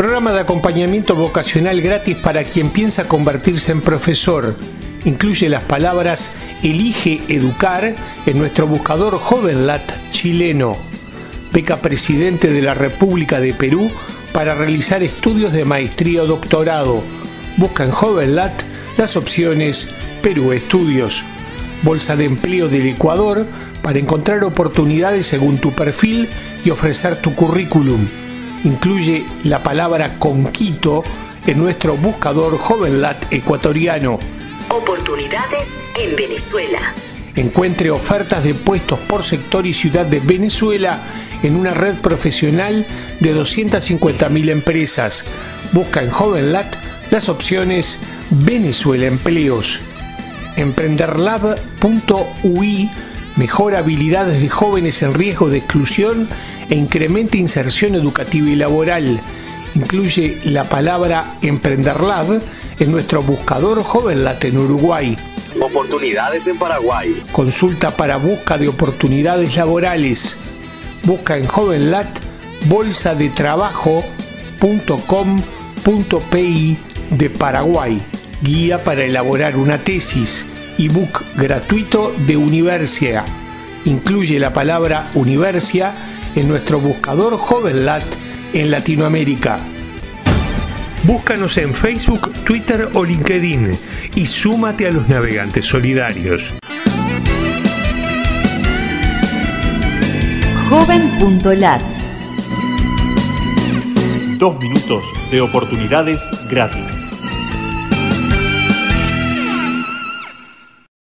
Programa de acompañamiento vocacional gratis para quien piensa convertirse en profesor. Incluye las palabras Elige Educar en nuestro buscador JovenLat chileno. Beca Presidente de la República de Perú para realizar estudios de maestría o doctorado. Busca en JovenLat las opciones Perú Estudios. Bolsa de Empleo del Ecuador para encontrar oportunidades según tu perfil y ofrecer tu currículum. Incluye la palabra Conquito en nuestro buscador JovenLat ecuatoriano. Oportunidades en Venezuela. Encuentre ofertas de puestos por sector y ciudad de Venezuela en una red profesional de 250.000 empresas. Busca en JovenLat las opciones Venezuela Empleos. Emprenderlab.ui mejora habilidades de jóvenes en riesgo de exclusión e incrementa inserción educativa y laboral. Incluye la palabra Emprenderlab en nuestro buscador JovenLat en Uruguay. Oportunidades en Paraguay. Consulta para busca de oportunidades laborales. Busca en JovenLat bolsa de trabajo.com.pi de Paraguay. Guía para elaborar una tesis. Ebook gratuito de Universia. Incluye la palabra Universia en nuestro buscador JovenLat en Latinoamérica. Búscanos en Facebook, Twitter o LinkedIn y súmate a los navegantes solidarios. Joven.lat Dos minutos de oportunidades gratis.